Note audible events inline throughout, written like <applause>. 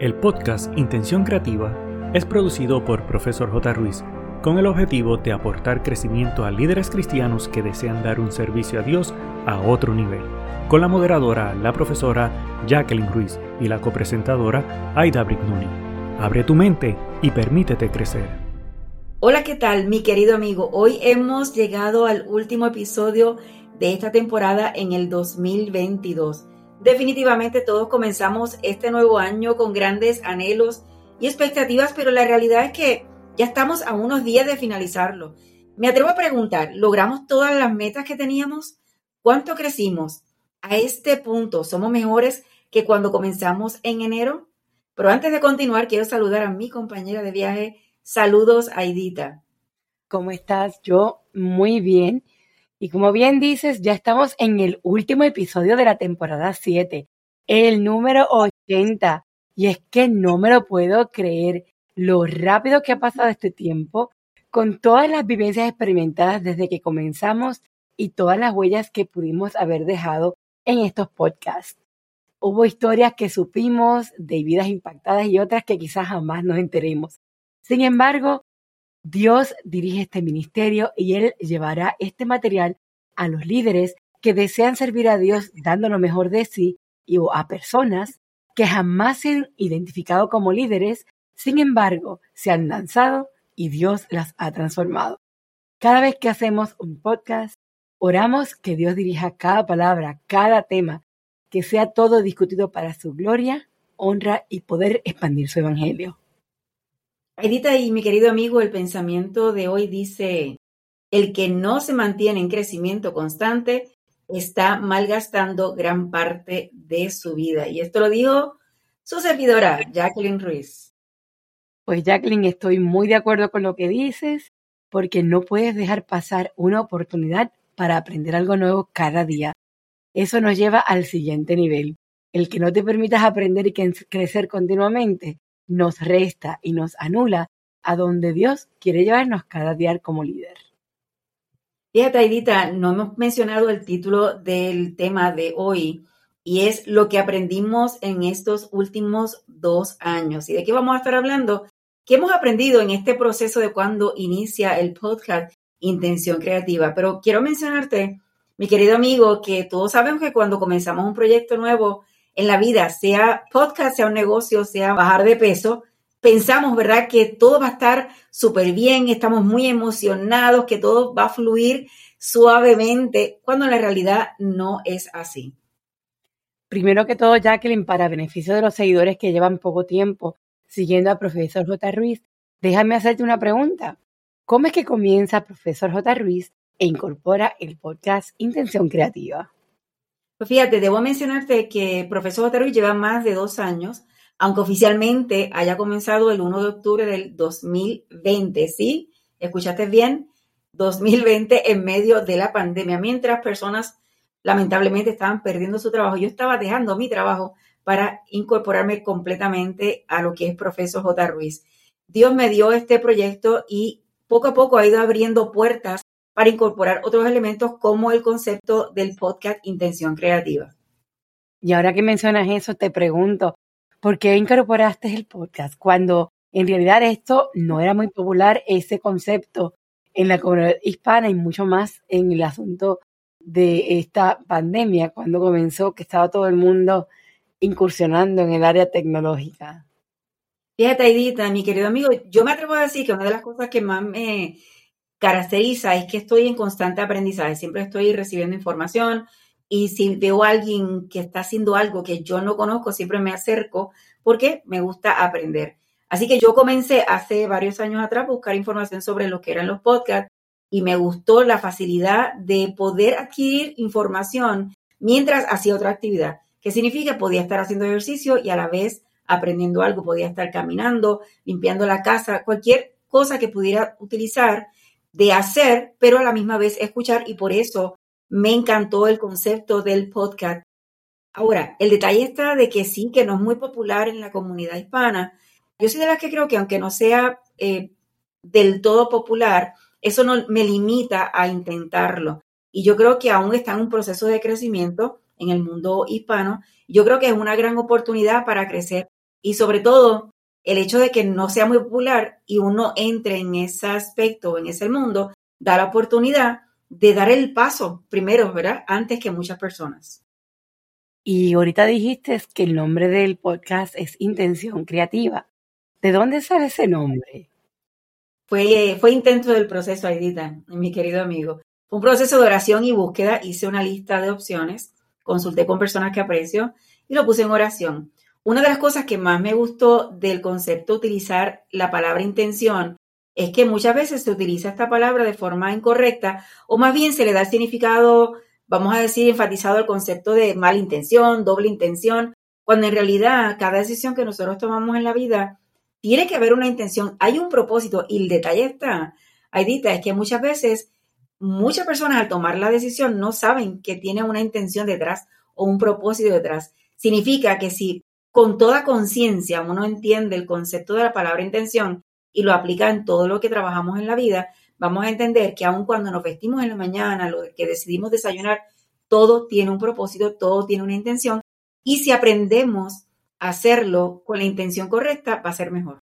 El podcast Intención Creativa es producido por Profesor J. Ruiz con el objetivo de aportar crecimiento a líderes cristianos que desean dar un servicio a Dios a otro nivel, con la moderadora, la profesora Jacqueline Ruiz y la copresentadora Aida Brignoni. Abre tu mente y permítete crecer. Hola, ¿qué tal, mi querido amigo? Hoy hemos llegado al último episodio de esta temporada en el 2022. Definitivamente todos comenzamos este nuevo año con grandes anhelos y expectativas, pero la realidad es que ya estamos a unos días de finalizarlo. Me atrevo a preguntar, ¿logramos todas las metas que teníamos? ¿Cuánto crecimos? A este punto, ¿somos mejores que cuando comenzamos en enero? Pero antes de continuar, quiero saludar a mi compañera de viaje. Saludos, Aidita. ¿Cómo estás? Yo muy bien. Y como bien dices, ya estamos en el último episodio de la temporada 7, el número 80. Y es que no me lo puedo creer lo rápido que ha pasado este tiempo con todas las vivencias experimentadas desde que comenzamos y todas las huellas que pudimos haber dejado en estos podcasts. Hubo historias que supimos de vidas impactadas y otras que quizás jamás nos enteremos. Sin embargo, Dios dirige este ministerio y Él llevará este material a los líderes que desean servir a Dios dando lo mejor de sí y a personas que jamás se han identificado como líderes, sin embargo, se han lanzado y Dios las ha transformado. Cada vez que hacemos un podcast, oramos que Dios dirija cada palabra, cada tema, que sea todo discutido para su gloria, honra y poder expandir su evangelio. Edita y mi querido amigo, el pensamiento de hoy dice, el que no se mantiene en crecimiento constante está malgastando gran parte de su vida. Y esto lo dijo su servidora, Jacqueline Ruiz. Pues Jacqueline, estoy muy de acuerdo con lo que dices, porque no puedes dejar pasar una oportunidad para aprender algo nuevo cada día. Eso nos lleva al siguiente nivel. El que no te permitas aprender y crecer continuamente nos resta y nos anula a donde Dios quiere llevarnos cada día como líder. Fíjate, Aidita, no hemos mencionado el título del tema de hoy y es lo que aprendimos en estos últimos dos años. ¿Y de qué vamos a estar hablando? ¿Qué hemos aprendido en este proceso de cuando inicia el podcast Intención Creativa? Pero quiero mencionarte, mi querido amigo, que todos sabemos que cuando comenzamos un proyecto nuevo, en la vida, sea podcast, sea un negocio, sea bajar de peso, pensamos, ¿verdad?, que todo va a estar súper bien, estamos muy emocionados, que todo va a fluir suavemente, cuando en la realidad no es así. Primero que todo, Jacqueline, para beneficio de los seguidores que llevan poco tiempo siguiendo a Profesor J. Ruiz, déjame hacerte una pregunta. ¿Cómo es que comienza Profesor J. Ruiz e incorpora el podcast Intención Creativa? Fíjate, debo mencionarte que Profesor Otero lleva más de dos años, aunque oficialmente haya comenzado el 1 de octubre del 2020, ¿sí? ¿Escuchaste bien? 2020 en medio de la pandemia, mientras personas lamentablemente estaban perdiendo su trabajo. Yo estaba dejando mi trabajo para incorporarme completamente a lo que es Profesor J. Ruiz. Dios me dio este proyecto y poco a poco ha ido abriendo puertas para incorporar otros elementos como el concepto del podcast Intención Creativa. Y ahora que mencionas eso, te pregunto, ¿por qué incorporaste el podcast cuando en realidad esto no era muy popular, ese concepto en la comunidad hispana y mucho más en el asunto de esta pandemia, cuando comenzó, que estaba todo el mundo incursionando en el área tecnológica? Fíjate, Edita, mi querido amigo, yo me atrevo a decir que una de las cosas que más me caracteriza es que estoy en constante aprendizaje, siempre estoy recibiendo información y si veo a alguien que está haciendo algo que yo no conozco, siempre me acerco porque me gusta aprender. Así que yo comencé hace varios años atrás a buscar información sobre lo que eran los podcasts y me gustó la facilidad de poder adquirir información mientras hacía otra actividad. ¿Qué significa? Podía estar haciendo ejercicio y a la vez aprendiendo algo, podía estar caminando, limpiando la casa, cualquier cosa que pudiera utilizar de hacer, pero a la misma vez escuchar y por eso me encantó el concepto del podcast. Ahora, el detalle está de que sí, que no es muy popular en la comunidad hispana. Yo soy de las que creo que aunque no sea eh, del todo popular, eso no me limita a intentarlo. Y yo creo que aún está en un proceso de crecimiento en el mundo hispano. Yo creo que es una gran oportunidad para crecer y sobre todo el hecho de que no sea muy popular y uno entre en ese aspecto, en ese mundo, da la oportunidad de dar el paso primero, ¿verdad? Antes que muchas personas. Y ahorita dijiste que el nombre del podcast es Intención Creativa. ¿De dónde sale ese nombre? Fue, fue intento del proceso, Aidita, mi querido amigo. Fue un proceso de oración y búsqueda. Hice una lista de opciones, consulté con personas que aprecio y lo puse en oración. Una de las cosas que más me gustó del concepto utilizar la palabra intención es que muchas veces se utiliza esta palabra de forma incorrecta o más bien se le da significado, vamos a decir, enfatizado el concepto de mala intención, doble intención, cuando en realidad cada decisión que nosotros tomamos en la vida tiene que haber una intención, hay un propósito y el detalle está, Aidita, es que muchas veces muchas personas al tomar la decisión no saben que tiene una intención detrás o un propósito detrás. Significa que si con toda conciencia uno entiende el concepto de la palabra intención y lo aplica en todo lo que trabajamos en la vida, vamos a entender que aun cuando nos vestimos en la mañana, lo que decidimos desayunar, todo tiene un propósito, todo tiene una intención y si aprendemos a hacerlo con la intención correcta, va a ser mejor.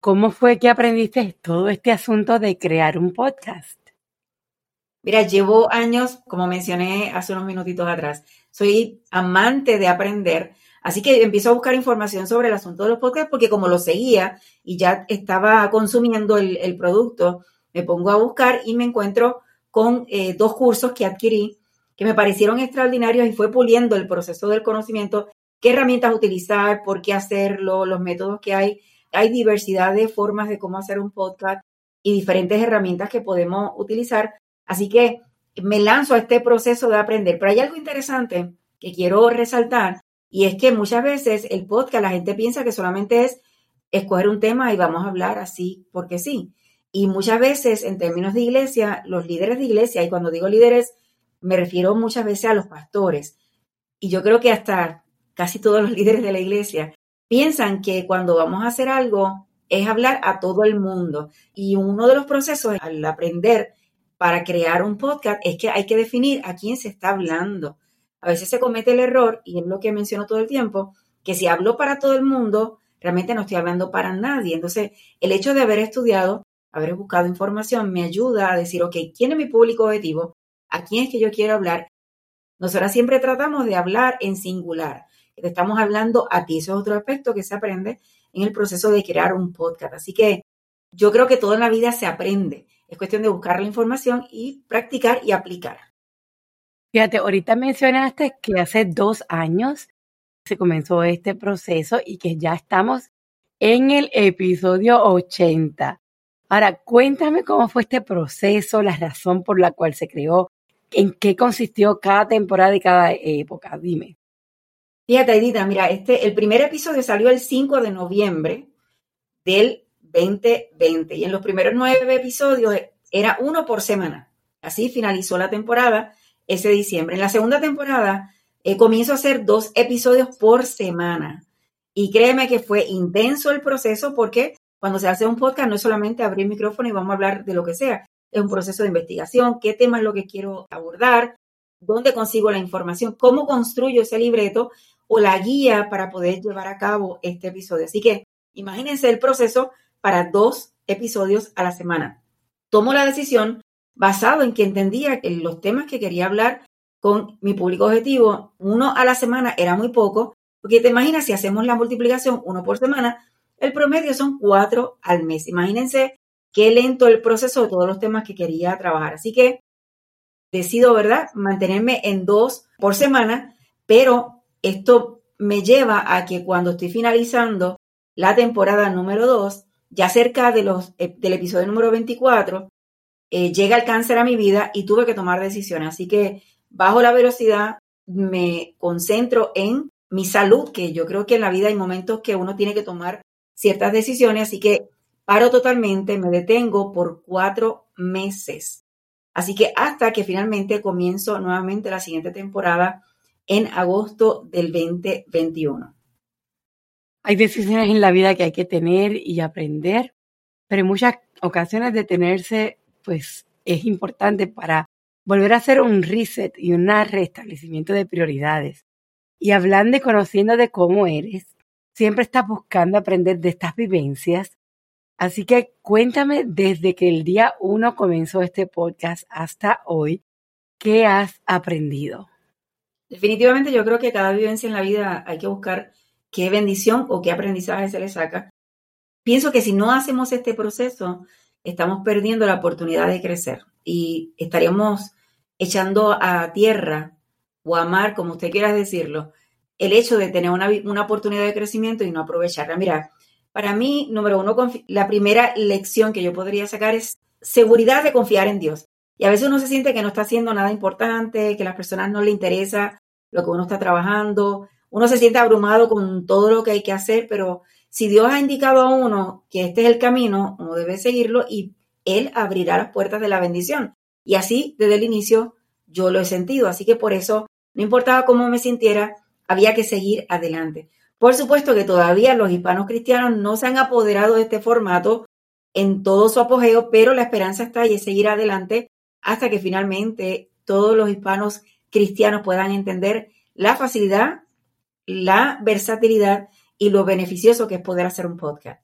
¿Cómo fue que aprendiste todo este asunto de crear un podcast? Mira, llevo años, como mencioné hace unos minutitos atrás, soy amante de aprender, así que empiezo a buscar información sobre el asunto de los podcasts porque como lo seguía y ya estaba consumiendo el, producto, me pongo a buscar y me encuentro con eh, dos cursos que adquirí que me parecieron extraordinarios y fue puliendo el proceso del conocimiento, qué herramientas utilizar, por qué hacerlo, los métodos que hay. Hay diversidad de formas de cómo hacer un podcast y diferentes herramientas que podemos utilizar. Así que me lanzo a este proceso de aprender. Pero hay algo interesante que quiero resaltar y es que muchas veces el podcast la gente piensa que solamente es escoger un tema y vamos a hablar así porque sí. Y muchas veces en términos de iglesia, los líderes de iglesia, y cuando digo líderes me refiero muchas veces a los pastores, y yo creo que hasta casi todos los <laughs> líderes de la iglesia piensan que cuando vamos a hacer algo es hablar a todo el mundo. Y uno de los procesos al aprender para crear un podcast es que hay que definir a quién se está hablando. A veces se comete el error, y es lo que menciono todo el tiempo, que si hablo para todo el mundo, realmente no estoy hablando para nadie. Entonces, el hecho de haber estudiado, haber buscado información, me ayuda a decir, ok, ¿quién es mi público objetivo? ¿A quién es que yo quiero hablar? Nosotras siempre tratamos de hablar en singular. Estamos hablando a ti. Eso es otro aspecto que se aprende en el proceso de crear un podcast. Así que yo creo que toda la vida se aprende. Es cuestión de buscar la información y practicar y aplicar. Fíjate, ahorita mencionaste que hace dos años se comenzó este proceso y que ya estamos en el episodio 80. Ahora, cuéntame cómo fue este proceso, la razón por la cual se creó, en qué consistió cada temporada y cada época. Dime. Fíjate, Edita, mira, este, el primer episodio salió el 5 de noviembre del 2020 y en los primeros nueve episodios era uno por semana. Así finalizó la temporada ese diciembre. En la segunda temporada eh, comienzo a hacer dos episodios por semana. Y créeme que fue intenso el proceso porque cuando se hace un podcast no es solamente abrir micrófono y vamos a hablar de lo que sea. Es un proceso de investigación, qué tema es lo que quiero abordar, dónde consigo la información, cómo construyo ese libreto o la guía para poder llevar a cabo este episodio. Así que imagínense el proceso para dos episodios a la semana. Tomo la decisión basado en que entendía que los temas que quería hablar con mi público objetivo, uno a la semana era muy poco, porque te imaginas si hacemos la multiplicación uno por semana, el promedio son cuatro al mes. Imagínense qué lento el proceso de todos los temas que quería trabajar. Así que decido, ¿verdad?, mantenerme en dos por semana, pero esto me lleva a que cuando estoy finalizando la temporada número dos, ya cerca de los, eh, del episodio número 24, eh, llega el cáncer a mi vida y tuve que tomar decisiones. Así que bajo la velocidad, me concentro en mi salud, que yo creo que en la vida hay momentos que uno tiene que tomar ciertas decisiones, así que paro totalmente, me detengo por cuatro meses. Así que hasta que finalmente comienzo nuevamente la siguiente temporada en agosto del 2021. Hay decisiones en la vida que hay que tener y aprender, pero en muchas ocasiones detenerse, pues es importante para volver a hacer un reset y un restablecimiento de prioridades. y hablando y conociendo de cómo eres. Siempre estás buscando aprender de estas vivencias. Así que cuéntame desde que el día uno comenzó este podcast hasta hoy, ¿qué has aprendido? Definitivamente yo creo que cada vivencia en la vida hay que buscar qué bendición o qué aprendizaje se le saca. Pienso que si no hacemos este proceso, estamos perdiendo la oportunidad de crecer y estaríamos echando a tierra o a mar, como usted quiera decirlo, el hecho de tener una, una oportunidad de crecimiento y no aprovecharla. Mira, para mí, número uno, la primera lección que yo podría sacar es seguridad de confiar en Dios. Y a veces uno se siente que no está haciendo nada importante, que a las personas no le interesa lo que uno está trabajando, uno se siente abrumado con todo lo que hay que hacer, pero si Dios ha indicado a uno que este es el camino, uno debe seguirlo y Él abrirá las puertas de la bendición. Y así, desde el inicio, yo lo he sentido. Así que por eso, no importaba cómo me sintiera, había que seguir adelante. Por supuesto que todavía los hispanos cristianos no se han apoderado de este formato en todo su apogeo, pero la esperanza está y es seguir adelante hasta que finalmente todos los hispanos cristianos puedan entender la facilidad la versatilidad y lo beneficioso que es poder hacer un podcast.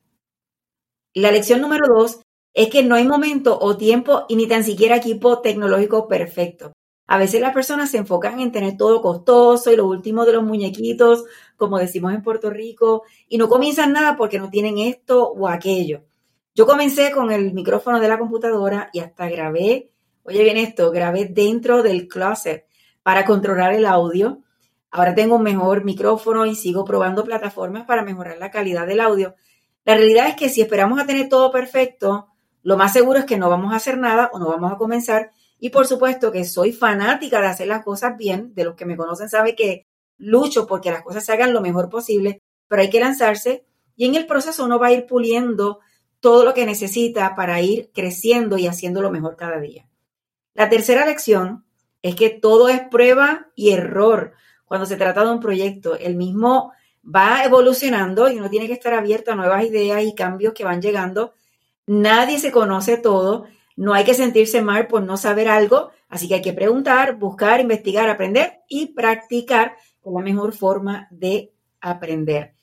La lección número dos es que no hay momento o tiempo y ni tan siquiera equipo tecnológico perfecto. A veces las personas se enfocan en tener todo costoso y lo último de los muñequitos, como decimos en Puerto Rico, y no comienzan nada porque no tienen esto o aquello. Yo comencé con el micrófono de la computadora y hasta grabé, oye bien esto, grabé dentro del closet para controlar el audio Ahora tengo un mejor micrófono y sigo probando plataformas para mejorar la calidad del audio. La realidad es que si esperamos a tener todo perfecto, lo más seguro es que no vamos a hacer nada o no vamos a comenzar. Y por supuesto que soy fanática de hacer las cosas bien. De los que me conocen sabe que lucho porque las cosas se hagan lo mejor posible, pero hay que lanzarse y en el proceso uno va a ir puliendo todo lo que necesita para ir creciendo y haciendo lo mejor cada día. La tercera lección es que todo es prueba y error cuando se trata de un proyecto. El mismo va evolucionando y uno tiene que estar abierto a nuevas ideas y cambios que van llegando. Nadie se conoce todo, no hay que sentirse mal por no saber algo, así que hay que preguntar, buscar, investigar, aprender y practicar con la mejor forma de aprender.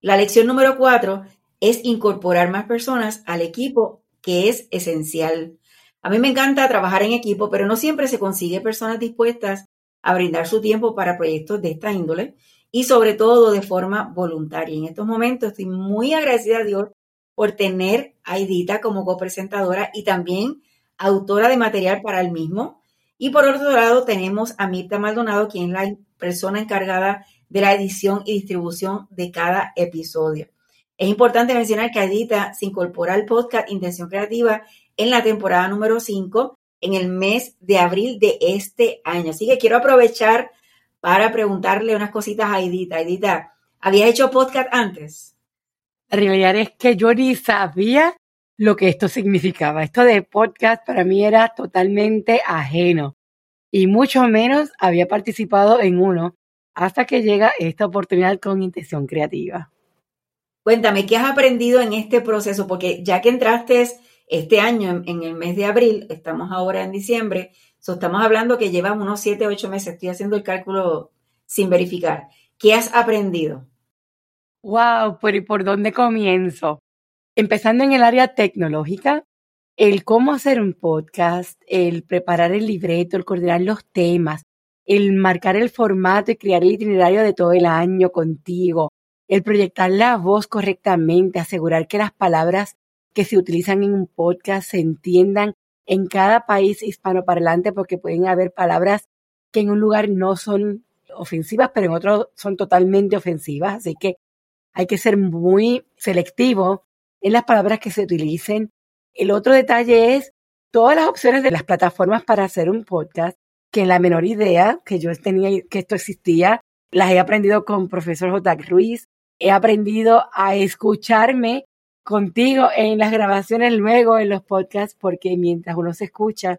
La lección número cuatro es incorporar más personas al equipo, que es esencial. A mí me encanta trabajar en equipo, pero no siempre se consigue personas dispuestas a brindar su tiempo para proyectos de esta índole y sobre todo de forma voluntaria. En estos momentos estoy muy agradecida a Dios por tener a Edita como copresentadora y también autora de material para el mismo. Y por otro lado tenemos a Mirta Maldonado, quien es la persona encargada de la edición y distribución de cada episodio. Es importante mencionar que Edita se incorpora al podcast Intención Creativa en la temporada número 5 en el mes de abril de este año. Así que quiero aprovechar para preguntarle unas cositas a Edita. Edita, ¿habías hecho podcast antes? La realidad es que yo ni sabía lo que esto significaba. Esto de podcast para mí era totalmente ajeno y mucho menos había participado en uno hasta que llega esta oportunidad con intención creativa. Cuéntame, ¿qué has aprendido en este proceso? Porque ya que entraste este año, en, el mes de abril, estamos ahora en diciembre, estamos hablando que llevas unos 7, 8 meses, estoy haciendo el cálculo sin verificar. ¿Qué has aprendido? Wow, ¿por, ¿por dónde comienzo? Empezando en el área tecnológica, el cómo hacer un podcast, el preparar el libreto, el coordinar los temas, el marcar el formato y crear el itinerario de todo el año contigo, el proyectar la voz correctamente, asegurar que las palabras que se utilizan en un podcast se entiendan en cada país hispanoparlante porque pueden haber palabras que en un lugar no son ofensivas, pero en otro son totalmente ofensivas. Así que hay que ser muy selectivo en las palabras que se utilicen. El otro detalle es todas las opciones de las plataformas para hacer un podcast, que la menor idea que yo tenía que esto existía, las he aprendido con profesor J. Ruiz, he aprendido a escucharme contigo en las grabaciones luego en los podcasts, porque mientras uno se escucha,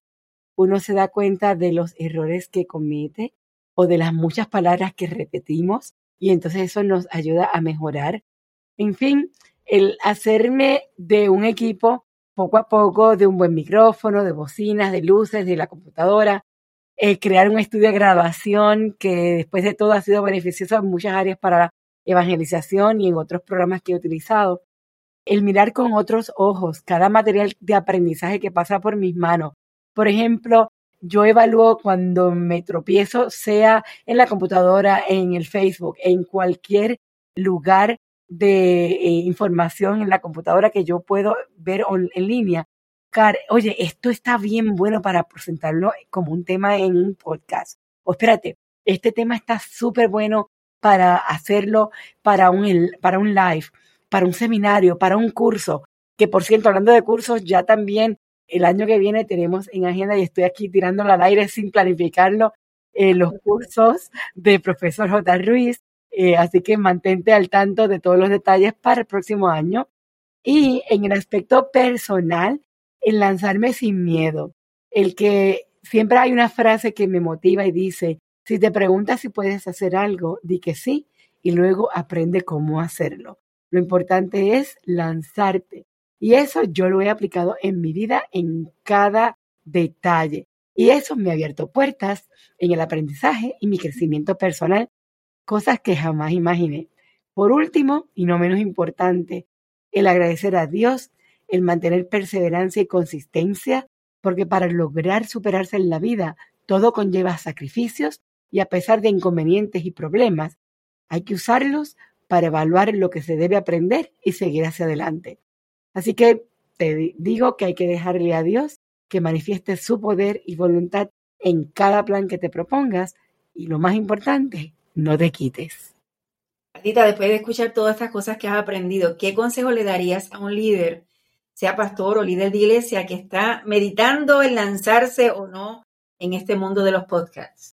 uno se da cuenta de los errores que comete o de las muchas palabras que repetimos y entonces eso nos ayuda a mejorar. En fin, el hacerme de un equipo poco a poco, de un buen micrófono, de bocinas, de luces, de la computadora, eh, crear un estudio de graduación que después de todo ha sido beneficioso en muchas áreas para la evangelización y en otros programas que he utilizado. El mirar con otros ojos cada material de aprendizaje que pasa por mis manos. Por ejemplo, yo evalúo cuando me tropiezo, sea en la computadora, en el Facebook, en cualquier lugar de eh, información en la computadora que yo puedo ver en línea oye, esto está bien bueno para presentarlo como un tema en un podcast. O espérate, este tema está súper bueno para hacerlo para un, para un live, para un seminario, para un curso. Que por cierto, hablando de cursos, ya también el año que viene tenemos en agenda y estoy aquí tirándolo al aire sin planificarlo, eh, los cursos de profesor J. Ruiz. Eh, así que mantente al tanto de todos los detalles para el próximo año. Y en el aspecto personal, el lanzarme sin miedo, el que siempre hay una frase que me motiva y dice, si te preguntas si puedes hacer algo, di que sí y luego aprende cómo hacerlo. Lo importante es lanzarte. Y eso yo lo he aplicado en mi vida en cada detalle. Y eso me ha abierto puertas en el aprendizaje y mi crecimiento personal, cosas que jamás imaginé. Por último, y no menos importante, el agradecer a Dios el mantener perseverancia y consistencia, porque para lograr superarse en la vida todo conlleva sacrificios y a pesar de inconvenientes y problemas, hay que usarlos para evaluar lo que se debe aprender y seguir hacia adelante. Así que te digo que hay que dejarle a Dios que manifieste su poder y voluntad en cada plan que te propongas y lo más importante, no te quites. Tita, después de escuchar todas estas cosas que has aprendido, ¿qué consejo le darías a un líder sea pastor o líder de iglesia que está meditando en lanzarse o no en este mundo de los podcasts?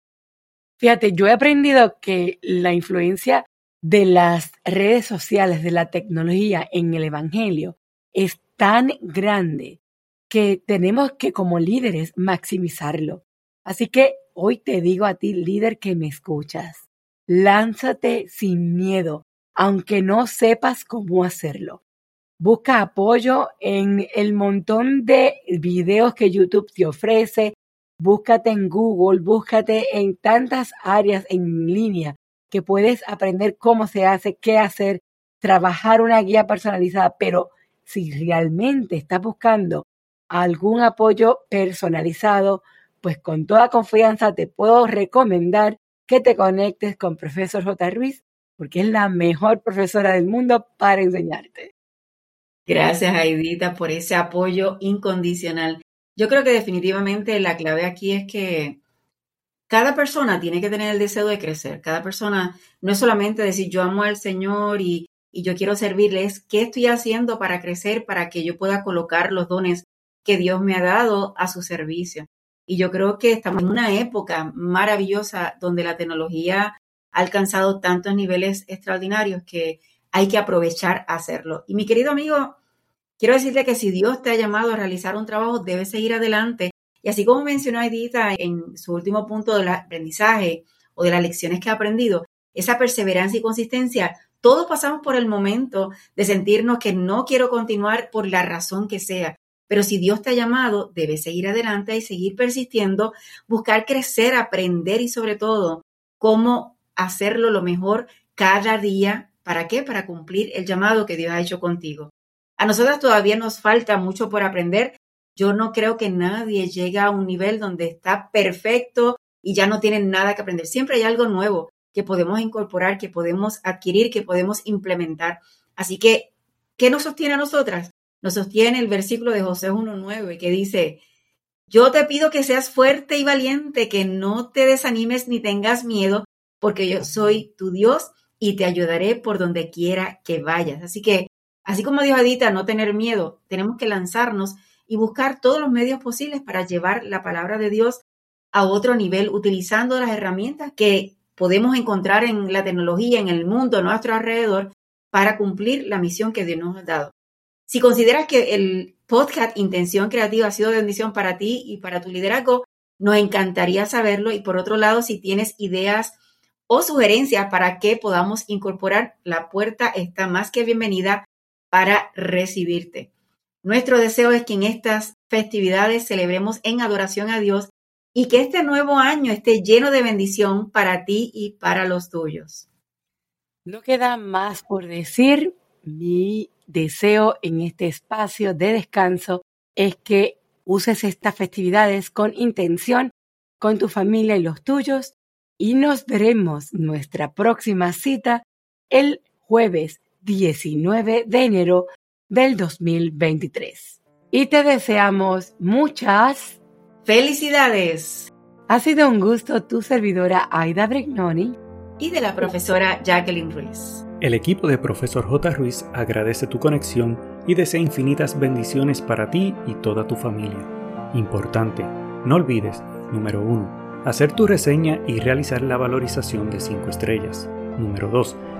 Fíjate, yo he aprendido que la influencia de las redes sociales, de la tecnología en el Evangelio es tan grande que tenemos que como líderes maximizarlo. Así que hoy te digo a ti, líder que me escuchas, lánzate sin miedo, aunque no sepas cómo hacerlo busca apoyo en el montón de videos que YouTube te ofrece, búscate en Google, búscate en tantas áreas en línea que puedes aprender cómo se hace, qué hacer, trabajar una guía personalizada, pero si realmente estás buscando algún apoyo personalizado, pues con toda confianza te puedo recomendar que te conectes con Profesor J. Ruiz, porque es la mejor profesora del mundo para enseñarte. Gracias, Aidita, por ese apoyo incondicional. Yo creo que definitivamente la clave aquí es que cada persona tiene que tener el deseo de crecer. Cada persona no es solamente decir yo amo al Señor y, y yo quiero servirle, es qué estoy haciendo para crecer, para que yo pueda colocar los dones que Dios me ha dado a su servicio. Y yo creo que estamos en una época maravillosa donde la tecnología ha alcanzado tantos niveles extraordinarios que hay que aprovechar hacerlo. Y mi querido amigo, quiero decirte que si Dios te ha llamado a realizar un trabajo, debes seguir adelante. Y así como mencionó Edita en su último punto del aprendizaje o de las lecciones que ha aprendido, esa perseverancia y consistencia, todos pasamos por el momento de sentirnos que no quiero continuar por la razón que sea. Pero si Dios te ha llamado, debes seguir adelante y seguir persistiendo, buscar crecer, aprender y sobre todo cómo hacerlo lo mejor cada día ¿Para qué? Para cumplir el llamado que Dios ha hecho contigo. A nosotras todavía nos falta mucho por aprender. Yo no creo que nadie llegue a un nivel donde está perfecto y ya no tiene nada que aprender. Siempre hay algo nuevo que podemos incorporar, que podemos adquirir, que podemos implementar. Así que, ¿qué nos sostiene a nosotras? Nos sostiene el versículo de José 1.9 que dice, yo te pido que seas fuerte y valiente, que no te desanimes ni tengas miedo, porque yo soy tu Dios y te ayudaré por donde quiera que vayas. Así que, así como dijo Adita, no tener miedo, tenemos que lanzarnos y buscar todos los medios posibles para llevar la palabra de Dios a otro nivel, utilizando las herramientas que podemos encontrar en la tecnología, en el mundo, a nuestro alrededor, para cumplir la misión que Dios nos ha dado. Si consideras que el podcast Intención Creativa ha sido de bendición para ti y para tu liderazgo, nos encantaría saberlo. Y por otro lado, si tienes ideas o sugerencias para que podamos incorporar, la puerta está más que bienvenida para recibirte. Nuestro deseo es que en estas festividades celebremos en adoración a Dios y que este nuevo año esté lleno de bendición para ti y para los tuyos. No queda más por decir. Mi deseo en este espacio de descanso es que uses estas festividades con intención, con tu familia y los tuyos, y nos veremos nuestra próxima cita el jueves 19 de enero del 2023. Y te deseamos muchas felicidades. Ha sido un gusto tu servidora Aida Brignoni y de la profesora Jacqueline Ruiz. El equipo de Profesor J. Ruiz agradece tu conexión y desea infinitas bendiciones para ti y toda tu familia. Importante, no olvides, número 1, hacer tu reseña y realizar la valorización de 5 estrellas. Número 2,